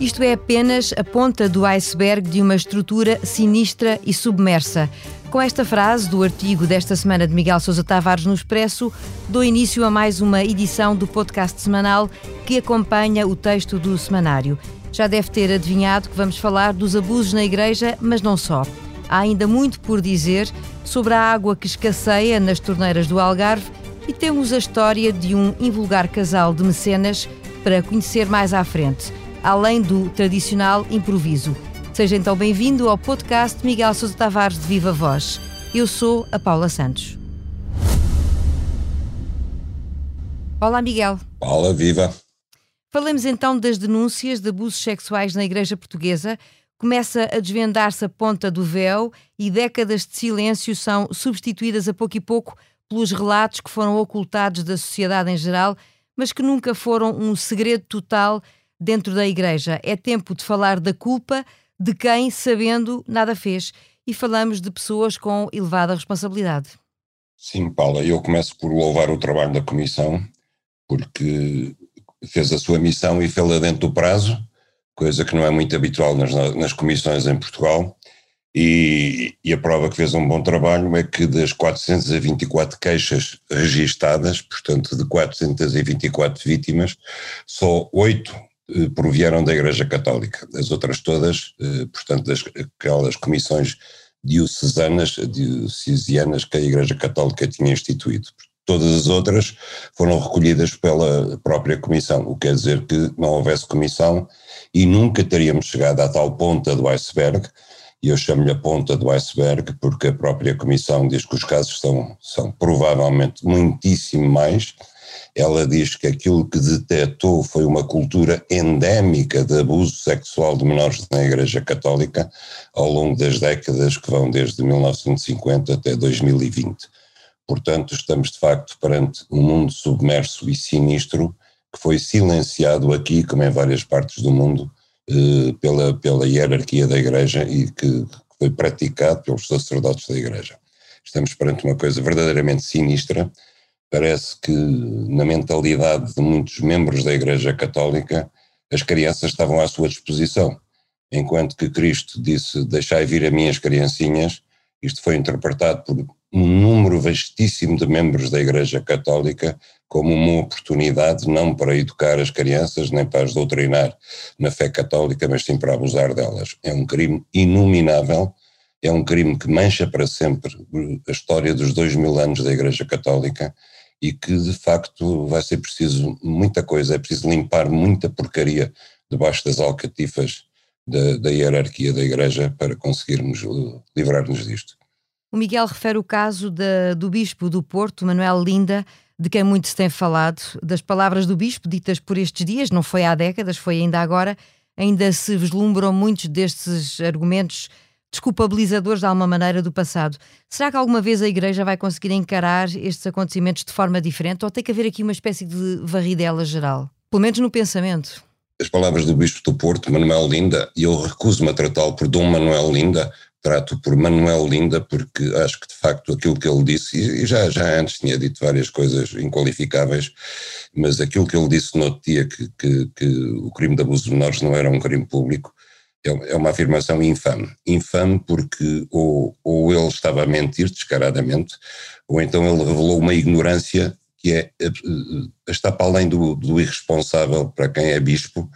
Isto é apenas a ponta do iceberg de uma estrutura sinistra e submersa. Com esta frase do artigo desta semana de Miguel Sousa Tavares no Expresso, dou início a mais uma edição do podcast semanal que acompanha o texto do semanário. Já deve ter adivinhado que vamos falar dos abusos na igreja, mas não só. Há ainda muito por dizer sobre a água que escasseia nas torneiras do Algarve e temos a história de um invulgar casal de mecenas para conhecer mais à frente, além do tradicional improviso. Seja então bem-vindo ao podcast Miguel Sousa Tavares de Viva Voz. Eu sou a Paula Santos. Olá, Miguel. Olá, viva. Falemos então das denúncias de abusos sexuais na Igreja Portuguesa. Começa a desvendar-se a ponta do véu e décadas de silêncio são substituídas a pouco e pouco pelos relatos que foram ocultados da sociedade em geral, mas que nunca foram um segredo total dentro da Igreja. É tempo de falar da culpa, de quem, sabendo, nada fez. E falamos de pessoas com elevada responsabilidade. Sim, Paula, eu começo por louvar o trabalho da Comissão, porque fez a sua missão e fez-la dentro do prazo, coisa que não é muito habitual nas, nas comissões em Portugal. E, e, a prova que fez um bom trabalho é que das 424 queixas registadas, portanto de 424 vítimas, só oito eh, provieram da Igreja Católica. As outras todas, eh, portanto, das, aquelas comissões diocesanas, diocesianas que a Igreja Católica tinha instituído. Todas as outras foram recolhidas pela própria Comissão, o que quer dizer que não houvesse Comissão e nunca teríamos chegado à tal ponta do iceberg, e eu chamo-lhe a ponta do iceberg porque a própria Comissão diz que os casos são, são provavelmente muitíssimo mais, ela diz que aquilo que detectou foi uma cultura endémica de abuso sexual de menores na Igreja Católica ao longo das décadas que vão desde 1950 até 2020. Portanto, estamos de facto perante um mundo submerso e sinistro que foi silenciado aqui, como em várias partes do mundo, eh, pela, pela hierarquia da Igreja e que foi praticado pelos sacerdotes da Igreja. Estamos perante uma coisa verdadeiramente sinistra parece que na mentalidade de muitos membros da Igreja Católica as crianças estavam à sua disposição, enquanto que Cristo disse: Deixai vir a minhas criancinhas. Isto foi interpretado por um número vastíssimo de membros da Igreja Católica como uma oportunidade não para educar as crianças nem para as doutrinar na fé católica, mas sim para abusar delas. É um crime inominável, é um crime que mancha para sempre a história dos dois mil anos da Igreja Católica e que de facto vai ser preciso muita coisa, é preciso limpar muita porcaria debaixo das alcatifas da, da hierarquia da Igreja para conseguirmos uh, livrar-nos disto. O Miguel refere o caso do Bispo do Porto, Manuel Linda, de quem muito se tem falado, das palavras do Bispo ditas por estes dias, não foi há décadas, foi ainda agora, ainda se vislumbram muitos destes argumentos desculpabilizadores de alguma maneira do passado. Será que alguma vez a Igreja vai conseguir encarar estes acontecimentos de forma diferente ou tem que haver aqui uma espécie de varridela geral? Pelo menos no pensamento. As palavras do Bispo do Porto, Manuel Linda, e eu recuso-me a tratá-lo por Dom Manuel Linda, trato por Manuel Linda porque acho que de facto aquilo que ele disse, e já, já antes tinha dito várias coisas inqualificáveis, mas aquilo que ele disse no outro dia, que, que, que o crime de abuso de menores não era um crime público, é, é uma afirmação infame. Infame porque ou, ou ele estava a mentir descaradamente, ou então ele revelou uma ignorância que é, eh, está para além do, do irresponsável para quem é bispo,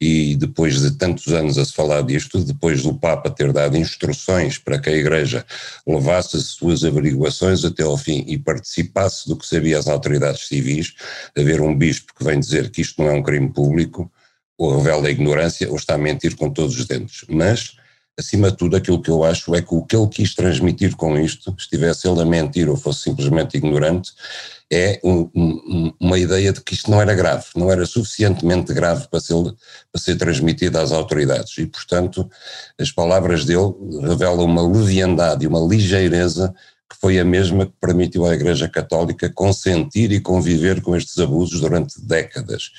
e depois de tantos anos a se falar disto, depois do Papa ter dado instruções para que a Igreja levasse as suas averiguações até ao fim e participasse do que sabia as autoridades civis, haver um bispo que vem dizer que isto não é um crime público, ou revela a ignorância ou está a mentir com todos os dentes. Mas, acima de tudo, aquilo que eu acho é que o que ele quis transmitir com isto, estivesse ele a mentir ou fosse simplesmente ignorante, é um, um, uma ideia de que isto não era grave, não era suficientemente grave para ser, para ser transmitido às autoridades. E, portanto, as palavras dele revelam uma leviandade e uma ligeireza que foi a mesma que permitiu à Igreja Católica consentir e conviver com estes abusos durante décadas.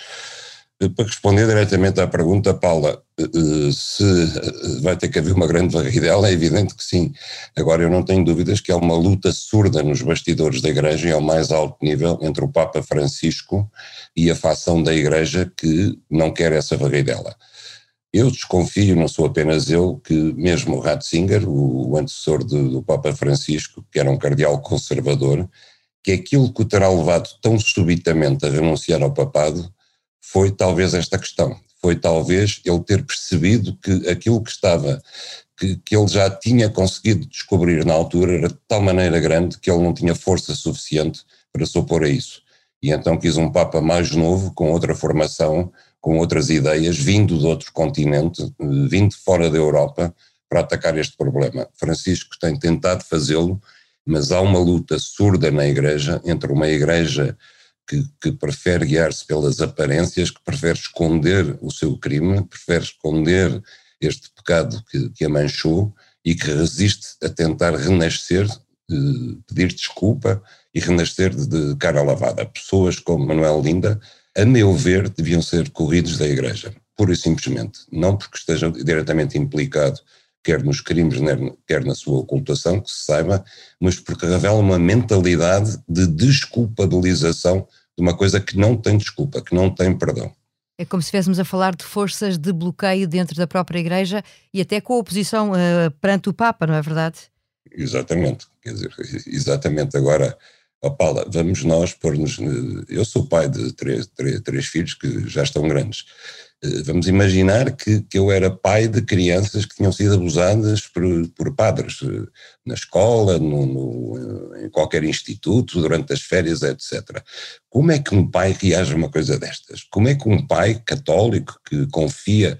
Para responder diretamente à pergunta, Paula, eh, eh, se eh, vai ter que haver uma grande varridela, é evidente que sim. Agora, eu não tenho dúvidas que há uma luta surda nos bastidores da Igreja e ao mais alto nível entre o Papa Francisco e a facção da Igreja que não quer essa varridela. Eu desconfio, não sou apenas eu, que mesmo Ratzinger, o antecessor do, do Papa Francisco, que era um cardeal conservador, que aquilo que o terá levado tão subitamente a renunciar ao papado foi talvez esta questão, foi talvez ele ter percebido que aquilo que estava, que, que ele já tinha conseguido descobrir na altura era de tal maneira grande que ele não tinha força suficiente para se opor a isso. E então quis um Papa mais novo, com outra formação, com outras ideias, vindo de outro continente, vindo fora da Europa, para atacar este problema. Francisco tem tentado fazê-lo, mas há uma luta surda na Igreja entre uma Igreja que, que prefere guiar-se pelas aparências, que prefere esconder o seu crime, prefere esconder este pecado que, que a manchou e que resiste a tentar renascer, pedir desculpa e renascer de, de cara lavada. Pessoas como Manuel Linda, a meu ver, deviam ser corridos da Igreja, pura e simplesmente. Não porque estejam diretamente implicado quer nos crimes, quer na sua ocultação, que se saiba, mas porque revela uma mentalidade de desculpabilização de uma coisa que não tem desculpa, que não tem perdão. É como se estivéssemos a falar de forças de bloqueio dentro da própria Igreja e até com a oposição uh, perante o Papa, não é verdade? Exatamente, quer dizer, exatamente. Agora, oh Paula, vamos nós pôr-nos. Eu sou pai de três, três, três filhos que já estão grandes. Eh, vamos imaginar que, que eu era pai de crianças que tinham sido abusadas por, por padres eh, na escola, no, no, em qualquer instituto, durante as férias, etc. Como é que um pai reage a uma coisa destas? Como é que um pai católico que confia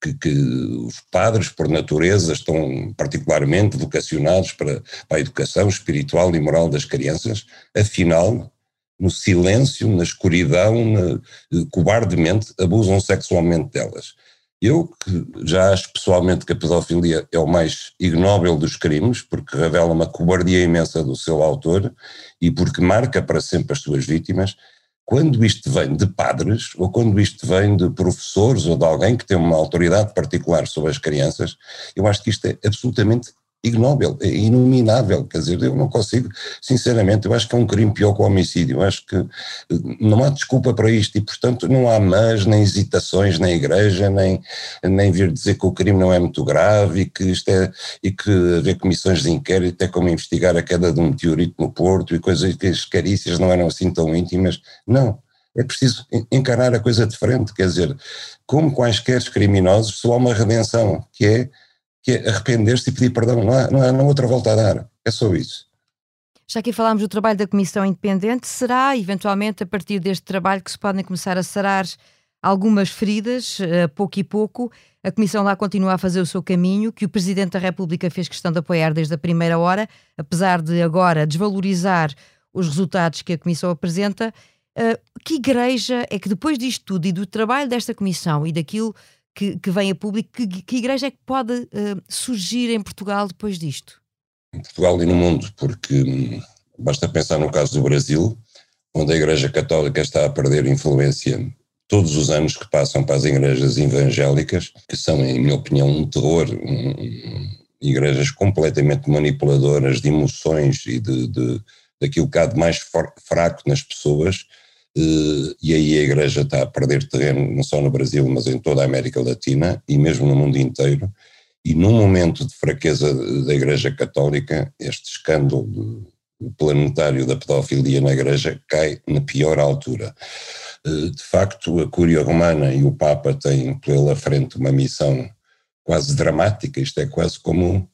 que, que, os padres, por natureza, estão particularmente vocacionados para, para, a educação espiritual e moral das crianças, afinal, no silêncio, na escuridão, na, eh, cobardemente, abusam sexualmente delas. Eu que já acho pessoalmente que a pedofilia é o mais ignóbil dos crimes, porque revela uma cobardia imensa do seu autor e porque marca para sempre as suas vítimas, quando isto vem de padres ou quando isto vem de professores ou de alguém que tem uma autoridade particular sobre as crianças, eu acho que isto é absolutamente ignóbil, é inominável, quer dizer, eu não consigo, sinceramente, eu acho que é um crime pior que o homicídio, eu acho que eh, não há desculpa para isto e, portanto, não há mas, nem hesitações na igreja, nem, nem vir dizer que o crime não é muito grave e que isto é, e que haver comissões de inquérito é como investigar a queda de um meteorito no Porto e coisas que as carícias não eram assim tão íntimas, não, é preciso encarar a coisa de frente, quer dizer, como quaisquer criminosos, só há uma redenção, que é que é arrepender-se e pedir perdão. Não há, não há outra volta a dar. É só isso. Já que falámos do trabalho da Comissão Independente, será eventualmente a partir deste trabalho que se podem começar a sarar algumas feridas, eh, pouco e pouco. A Comissão lá continua a fazer o seu caminho, que o Presidente da República fez questão de apoiar desde a primeira hora, apesar de agora desvalorizar os resultados que a Comissão apresenta. Eh, que igreja é que depois disto tudo e do trabalho desta Comissão e daquilo que, que vem a público, que, que igreja é que pode uh, surgir em Portugal depois disto? Em Portugal e no mundo, porque hum, basta pensar no caso do Brasil, onde a Igreja Católica está a perder influência todos os anos que passam para as igrejas evangélicas, que são, em minha opinião, um terror, um, igrejas completamente manipuladoras de emoções e de, de daquilo que há de mais fraco nas pessoas, e aí a Igreja está a perder terreno, não só no Brasil, mas em toda a América Latina e mesmo no mundo inteiro. E num momento de fraqueza da Igreja Católica, este escândalo planetário da pedofilia na Igreja cai na pior altura. Eh, de facto, a Cúria Romana e o Papa têm pela frente uma missão quase dramática, isto é quase como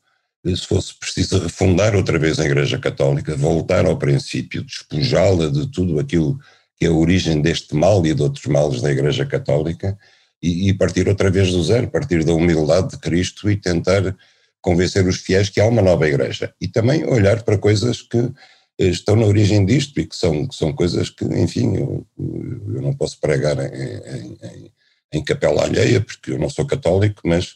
se fosse preciso refundar outra vez a Igreja Católica, voltar ao princípio, despojá-la de tudo aquilo é a origem deste mal e de outros males da Igreja Católica, e, e, partir outra vez do zero, partir da humildade de Cristo e tentar convencer os fiéis que há uma nova Igreja. E também olhar para coisas que eh, estão na origem disto e que são, que são coisas que, enfim, eu, eu não posso pregar em, em, em capela alheia, porque eu não sou católico, mas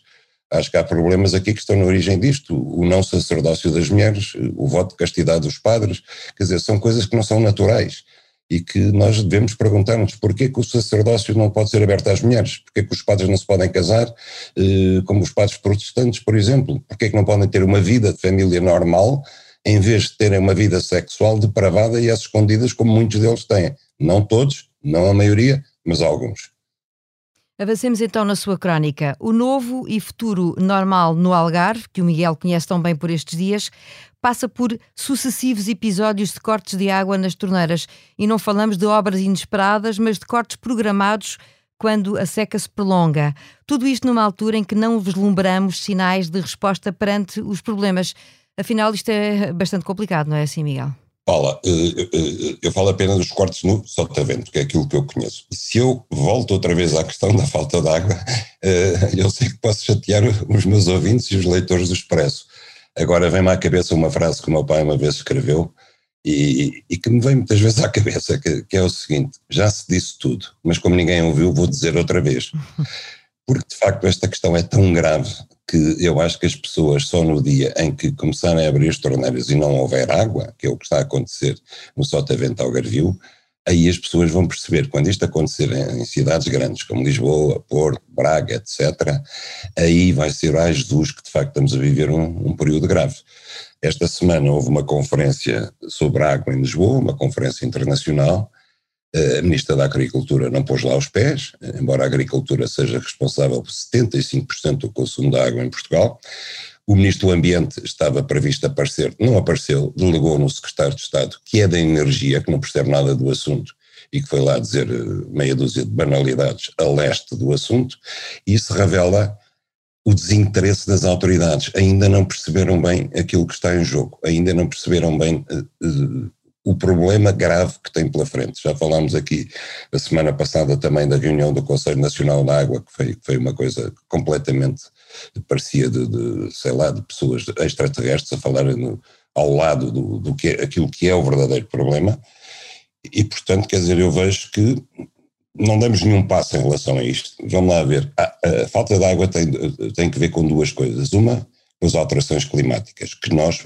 acho que há problemas aqui que estão na origem disto, o não sacerdócio das mulheres, o voto de castidade dos padres, quer dizer, são coisas que não são naturais e que nós devemos perguntar-nos porquê que o sacerdócio não pode ser aberto às mulheres, porquê que os padres não se podem casar eh, como os padres protestantes, por exemplo, porquê que não podem ter uma vida de família normal em vez de terem uma vida sexual depravada e às escondidas como muitos deles têm. Não todos, não a maioria, mas alguns. Avancemos então na sua crónica. O novo e futuro normal no Algarve, que o Miguel conhece tão bem por estes dias, passa por sucessivos episódios de cortes de água nas torneiras. E não falamos de obras inesperadas, mas de cortes programados quando a seca se prolonga. Tudo isto numa altura em que não vislumbramos sinais de resposta perante os problemas. Afinal, isto é bastante complicado, não é assim, Miguel? Paula, eh, eh, eu falo apenas dos cortes no sotavento, que é aquilo que eu conheço. E se eu volto outra vez à questão da falta de água, eh, eu sei que posso chatear os meus ouvintes e os leitores do Expresso. Agora vem-me à cabeça uma frase que o meu pai uma vez escreveu e, e que me vem muitas vezes à cabeça, que, que é o seguinte: já se disse tudo, mas como ninguém ouviu, vou dizer outra vez. Porque de facto esta questão é tão grave que eu acho que as pessoas só no dia em que começarem a abrir as torneiras e não houver água, que é o que está a acontecer no Sotavento Algarvio, aí as pessoas vão perceber, quando isto acontecer em, cidades grandes como Lisboa, Porto, Braga, etc., aí vai ser, ai Jesus, que de facto estamos a viver um, um período grave. Esta semana houve uma conferência sobre água em Lisboa, uma conferência internacional, a Ministra da Agricultura não pôs lá os pés, embora a agricultura seja responsável por 75% do consumo de água em Portugal. O Ministro do Ambiente estava previsto aparecer, não apareceu, delegou no Secretário de Estado, que é da Energia, que não percebe nada do assunto e que foi lá dizer eh, meia dúzia de banalidades a leste do assunto. Isso revela o desinteresse das autoridades. Ainda não perceberam bem aquilo que está em jogo, ainda não perceberam bem uh, uh, o problema grave que tem pela frente. Já falámos aqui a semana passada também da reunião do Conselho Nacional da Água, que foi, foi uma coisa completamente, parecia de, de, sei lá, de pessoas extraterrestres a falarem no, ao lado do, do que é, aquilo que é o verdadeiro problema. E, portanto, quer dizer, eu vejo que não damos nenhum passo em relação a isto. Vamos lá ver. A, a falta de água tem, tem que ver com duas coisas. Uma, com as alterações climáticas, que nós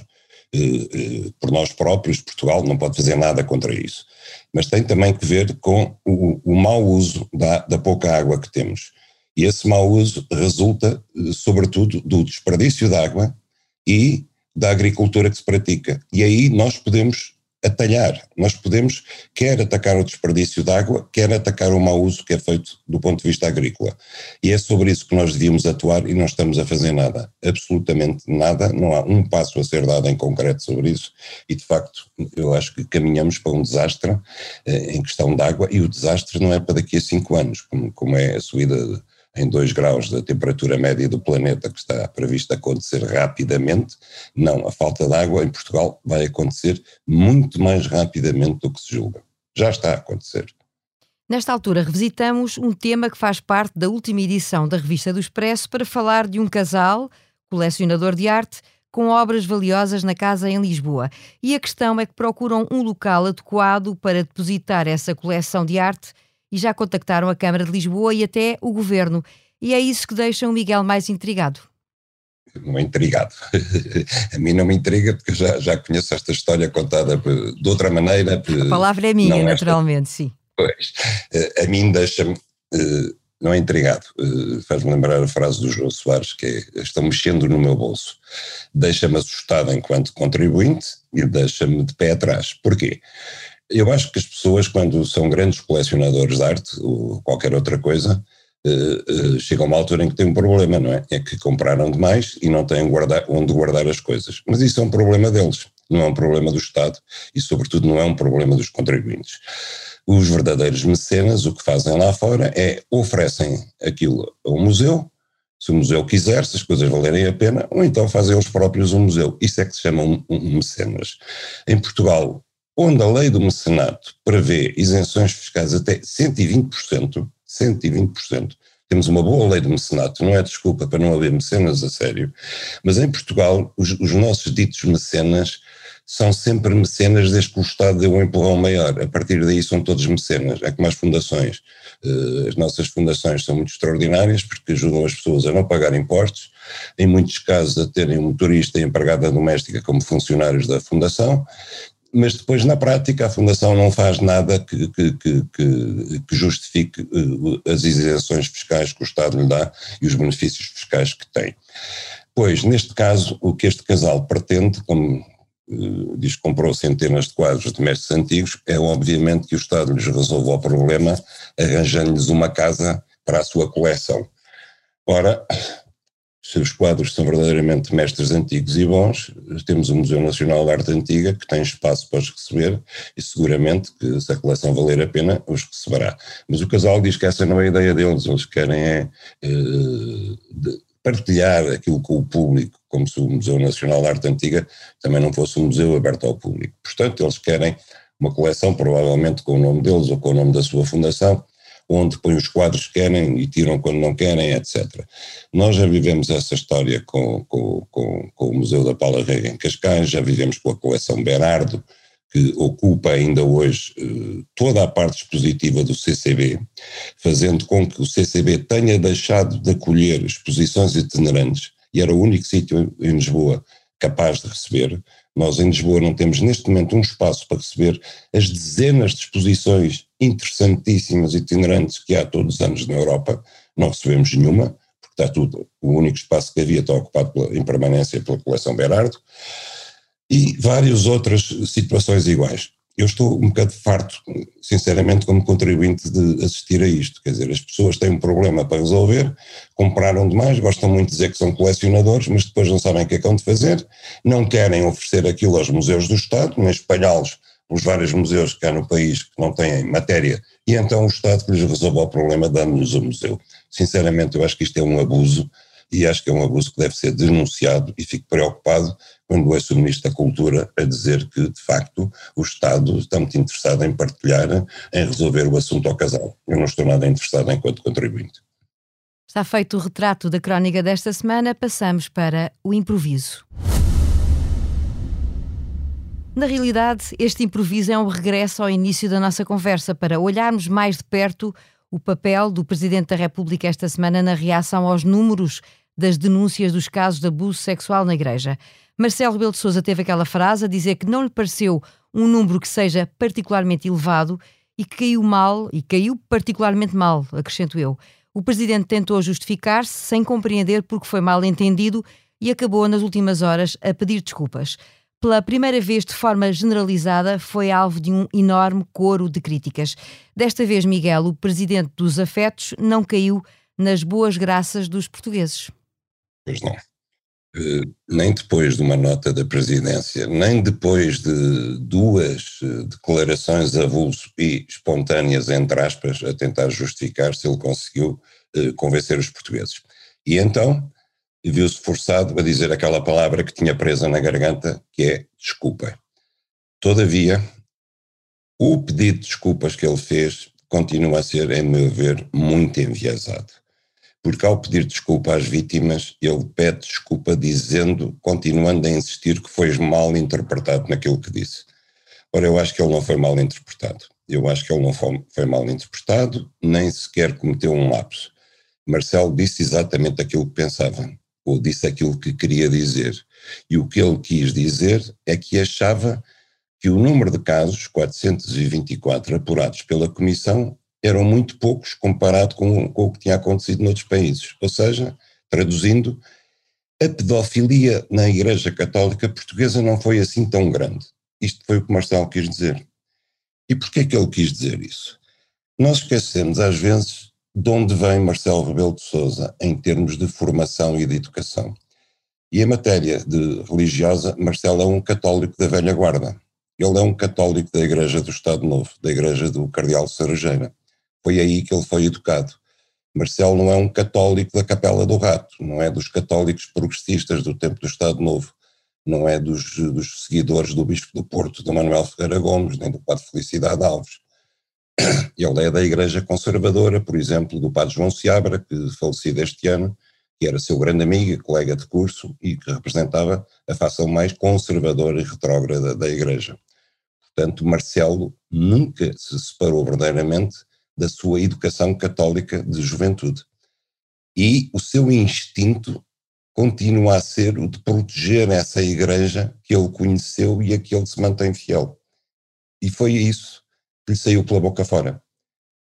por nós próprios, Portugal não pode fazer nada contra isso. Mas tem também que ver com o, o mau uso da, da pouca água que temos. E esse mau uso resulta, eh, sobretudo, do desperdício de água e da agricultura que se pratica. E aí nós podemos atalhar. Nós podemos quer atacar o desperdício de água, quer atacar o mau uso que é feito do ponto de vista agrícola. E é sobre isso que nós devíamos atuar e não estamos a fazer nada, absolutamente nada, não há um passo a ser dado em concreto sobre isso e de facto eu acho que caminhamos para um desastre eh, em questão de água e o desastre não é para daqui a cinco anos, como, como é a subida em 2 graus da temperatura média do planeta que está previsto acontecer rapidamente. Não, a falta de água em Portugal vai acontecer muito mais rapidamente do que se julga. Já está a acontecer. Nesta altura, revisitamos um tema que faz parte da última edição da Revista do Expresso para falar de um casal, colecionador de arte, com obras valiosas na casa em Lisboa. E a questão é que procuram um local adequado para depositar essa coleção de arte e já contactaram a Câmara de Lisboa e até o Governo. E é isso que deixa o Miguel mais intrigado. Não é intrigado. a mim não me intriga porque já, já conheço esta história contada de outra maneira. A palavra é minha, naturalmente, esta... sim. Pois. Eh, a mim deixa-me. Eh, não é intrigado. Eh, faz-me lembrar a frase do João Soares, que é: estão mexendo no meu bolso. Deixa-me assustado enquanto contribuinte e deixa-me de pé atrás. Porquê? Eu acho que as pessoas, quando são grandes colecionadores de arte ou qualquer outra coisa, uh, uh, chegam a uma altura em que têm um problema, não é? É que compraram demais e não têm guardar, onde guardar as coisas. Mas isso é um problema deles, não é um problema do Estado e, sobretudo, não é um problema dos contribuintes. Os verdadeiros mecenas, o que fazem lá fora é oferecem aquilo ao museu, se o museu quiser, se as coisas valerem a pena, ou então fazem eles próprios um museu. Isso é que se chama um, um mecenas. Em Portugal, onde a lei do mecenato prevê isenções fiscais até 120%, 120%, temos uma boa lei do mecenato, não é desculpa para não haver mecenas a sério, mas em Portugal os, os nossos ditos mecenas são sempre mecenas desde que o Estado deu um empurrão maior. A partir daí são todos mecenas, é como as fundações. Eh, as nossas fundações são muito extraordinárias porque ajudam as pessoas a não pagar impostos, em muitos casos a terem um motorista e empregada doméstica como funcionários da fundação, mas depois na prática a Fundação não faz nada que, que, que, que, justifique eh, as isenções fiscais que o Estado lhe dá e os benefícios fiscais que tem. Pois, neste caso, o que este casal pretende, como uh, diz que comprou centenas de quadros de mestres antigos, é obviamente que o Estado lhes resolva o problema arranjando-lhes uma casa para a sua coleção. Ora, se os quadros são verdadeiramente mestres antigos e bons, temos o Museu Nacional de Arte Antiga que tem espaço para os receber e seguramente que se a coleção valer a pena os receberá. Mas o casal diz que essa não é a ideia deles, eles querem é, é partilhar aquilo com o público, como se o Museu Nacional de Arte Antiga também não fosse um museu aberto ao público. Portanto, eles querem uma coleção provavelmente com o nome deles ou com o nome da sua fundação, onde põem os quadros que querem e tiram quando não querem, etc. Nós já vivemos essa história com, com, com, com o Museu da Paula Rega em Cascais, já vivemos com a coleção Berardo, que ocupa ainda hoje eh, toda a parte expositiva do CCB, fazendo com que o CCB tenha deixado de acolher exposições itinerantes, e era o único sítio em Lisboa capaz de receber. Nós em Lisboa não temos neste momento um espaço para receber as dezenas de exposições interessantíssimas itinerantes que há todos os anos na Europa, não recebemos nenhuma, porque está tudo, o único espaço que havia está ocupado pela, em permanência pela coleção Berardo, e várias outras situações iguais. Eu estou um bocado farto, sinceramente, como contribuinte de assistir a isto. Quer dizer, as pessoas têm um problema para resolver, compraram demais, gostam muito de dizer que são colecionadores, mas depois não sabem o que é que vão de fazer, não querem oferecer aquilo aos museus do Estado, nem espalhá-los pelos vários museus que há no país que não têm matéria, e então o Estado que lhes resolve o problema dando-nos o museu. Sinceramente, eu acho que isto é um abuso, e acho que é um abuso que deve ser denunciado, e fico preocupado quando ouço o Ministro da Cultura a dizer que, de facto, o Estado está muito interessado em partilhar, em resolver o assunto ao casal. Eu não estou nada interessado enquanto contribuinte. Está feito o retrato da crónica desta semana, passamos para o improviso. Na realidade, este improviso é um regresso ao início da nossa conversa para olharmos mais de perto o papel do Presidente da República esta semana na reação aos números das denúncias dos casos de abuso sexual na Igreja. Marcelo Rebelo de Sousa teve aquela frase a dizer que não lhe pareceu um número que seja particularmente elevado e que caiu mal, e caiu particularmente mal, acrescento eu. O presidente tentou justificar-se sem compreender porque foi mal entendido e acabou nas últimas horas a pedir desculpas. Pela primeira vez, de forma generalizada, foi alvo de um enorme coro de críticas. Desta vez, Miguel, o presidente dos afetos, não caiu nas boas graças dos portugueses. Pois não. Eh, nem depois de uma nota da presidência, nem depois de duas eh, declarações avulso e espontâneas, entre aspas, a tentar justificar se ele conseguiu eh, convencer os portugueses. E então viu-se forçado a dizer aquela palavra que tinha presa na garganta, que é desculpa. Todavia, o pedido de desculpas que ele fez continua a ser, em meu ver, muito enviesado porque ao pedir desculpa às vítimas, ele pede desculpa dizendo, continuando a insistir que foi mal interpretado naquilo que disse. Ora, eu acho que ele não foi mal interpretado. Eu acho que ele não foi, mal interpretado, nem sequer cometeu um lapso. Marcelo disse exatamente aquilo que pensava, ou disse aquilo que queria dizer. E o que ele quis dizer é que achava que o número de casos, 424 apurados pela Comissão, eram muito poucos comparado com, com o que tinha acontecido noutros países. Ou seja, traduzindo, a pedofilia na Igreja Católica Portuguesa não foi assim tão grande. Isto foi o que Marcelo quis dizer. E porquê é que ele quis dizer isso? Nós esquecemos às vezes de onde vem Marcelo Rebelo de Sousa em termos de formação e de educação. E em matéria de religiosa, Marcelo é um católico da velha guarda. Ele é um católico da Igreja do Estado Novo, da Igreja do Cardeal Sarajeira. Foi aí que ele foi educado. Marcelo não é um católico da Capela do Rato, não é dos católicos progressistas do tempo do Estado Novo, não é dos, dos seguidores do Bispo do Porto, de Manuel Ferreira Gomes, nem do Padre Felicidade Alves. Ele é da Igreja Conservadora, por exemplo, do Padre João Seabra, que faleceu este ano, que era seu grande amigo e colega de curso e que representava a facção mais conservadora e retrógrada da Igreja. Portanto, Marcelo nunca se separou verdadeiramente da sua educação católica de juventude. E o seu instinto continua a ser o de proteger essa igreja que ele conheceu e a que ele se mantém fiel. E foi isso que lhe saiu pela boca fora.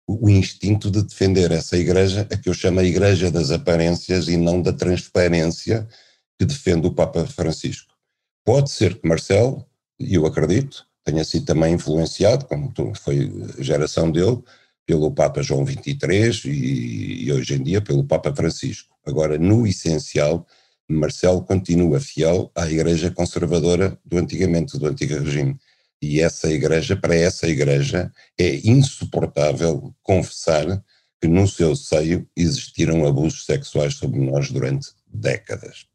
O, instinto de defender essa igreja, a que eu chamo a igreja das aparências e não da transparência que defende o Papa Francisco. Pode ser que Marcelo, e eu acredito, tenha sido também influenciado, como foi a geração dele, pelo Papa João XXIII e, e, hoje em dia pelo Papa Francisco. Agora, no essencial, Marcelo continua fiel à Igreja conservadora do antigamente, do antigo regime. E essa igreja, para essa igreja, é insuportável confessar que no seu seio existiram abusos sexuais sobre nós durante décadas.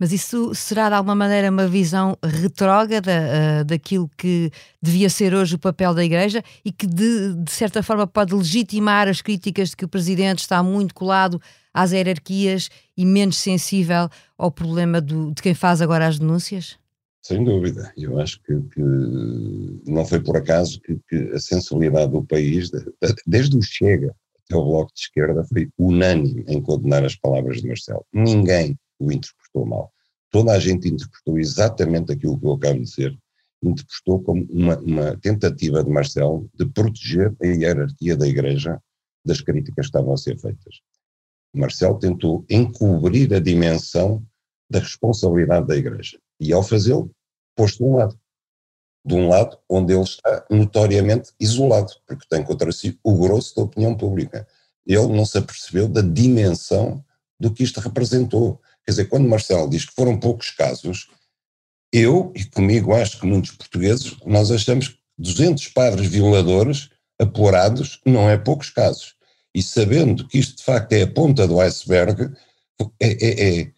Mas isso será de alguma maneira uma visão retrógrada uh, daquilo que devia ser hoje o papel da Igreja e que de, de, certa forma pode legitimar as críticas de que o Presidente está muito colado às hierarquias e menos sensível ao problema do, de quem faz agora as denúncias? Sem dúvida. Eu acho que, que não foi por acaso que, que, a sensibilidade do país, desde o Chega até o Bloco de Esquerda, foi unânime em condenar as palavras de Marcelo. Ninguém o interpretou mal. Toda a gente interpretou exatamente aquilo que eu acabo de dizer, interpretou como uma, uma tentativa de Marcelo de proteger a hierarquia da Igreja das críticas que estavam a ser feitas. Marcelo tentou encobrir a dimensão da responsabilidade da Igreja. E ao fazê-lo, pôs-se de um lado. De um lado onde ele está notoriamente isolado, porque tem contra si o grosso da opinião pública. Ele não se apercebeu da dimensão do que isto representou. Quer dizer, quando Marcelo diz que foram poucos casos, eu, e comigo acho que muitos portugueses, nós achamos que 200 padres violadores apurados não é poucos casos. E sabendo que isto de facto é a ponta do iceberg, é, é, é,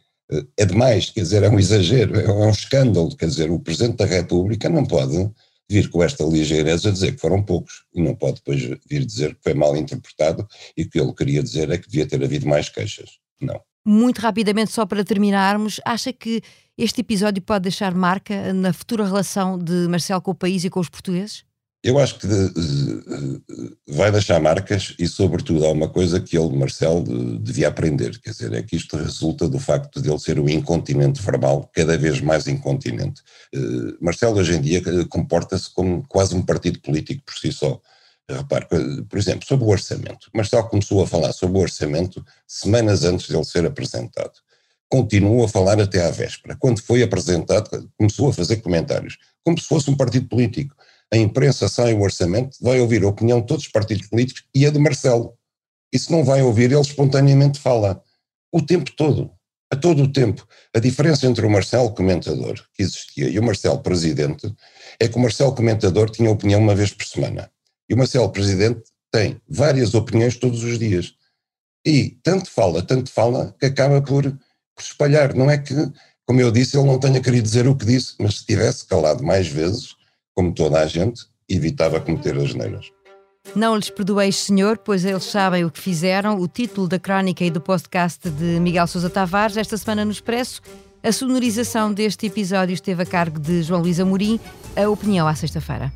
é demais, quer dizer, é um exagero, é um escândalo. Quer dizer, o Presidente da República não pode vir com esta ligeireza dizer que foram poucos e não pode depois vir dizer que foi mal interpretado e que ele queria dizer é que devia ter havido mais queixas. Não. Muito rapidamente, só para terminarmos, acha que este episódio pode deixar marca na futura relação de Marcelo com o país e com os portugueses? Eu acho que uh, vai deixar marcas e, sobretudo, há uma coisa que ele, Marcelo, devia aprender, quer dizer, é que isto resulta do facto de ele ser um incontinente verbal, cada vez mais incontinente. Uh, Marcelo, hoje em dia, comporta-se como quase um partido político por si só. Repare, por exemplo, sobre o orçamento. Marcelo começou a falar sobre o orçamento semanas antes de ele ser apresentado. Continuou a falar até à véspera. Quando foi apresentado, começou a fazer comentários, como se fosse um partido político. A imprensa sai o orçamento, vai ouvir a opinião de todos os partidos políticos e a de Marcelo. E se não vai ouvir, ele espontaneamente fala. O tempo todo. A todo o tempo. A diferença entre o Marcelo comentador, que existia, e o Marcelo presidente, é que o Marcelo comentador tinha opinião uma vez por semana. E o Marcelo Presidente tem várias opiniões todos os dias. E tanto fala, tanto fala, que acaba por, por espalhar. Não é que, como eu disse, ele não tenha querido dizer o que disse, mas se tivesse calado mais vezes, como toda a gente, evitava cometer as neiras. Não lhes perdoeis, Senhor, pois eles sabem o que fizeram. O título da crónica e do podcast de Miguel Sousa Tavares, esta semana no Expresso. A sonorização deste episódio esteve a cargo de João Luís Amorim. A opinião à sexta-feira.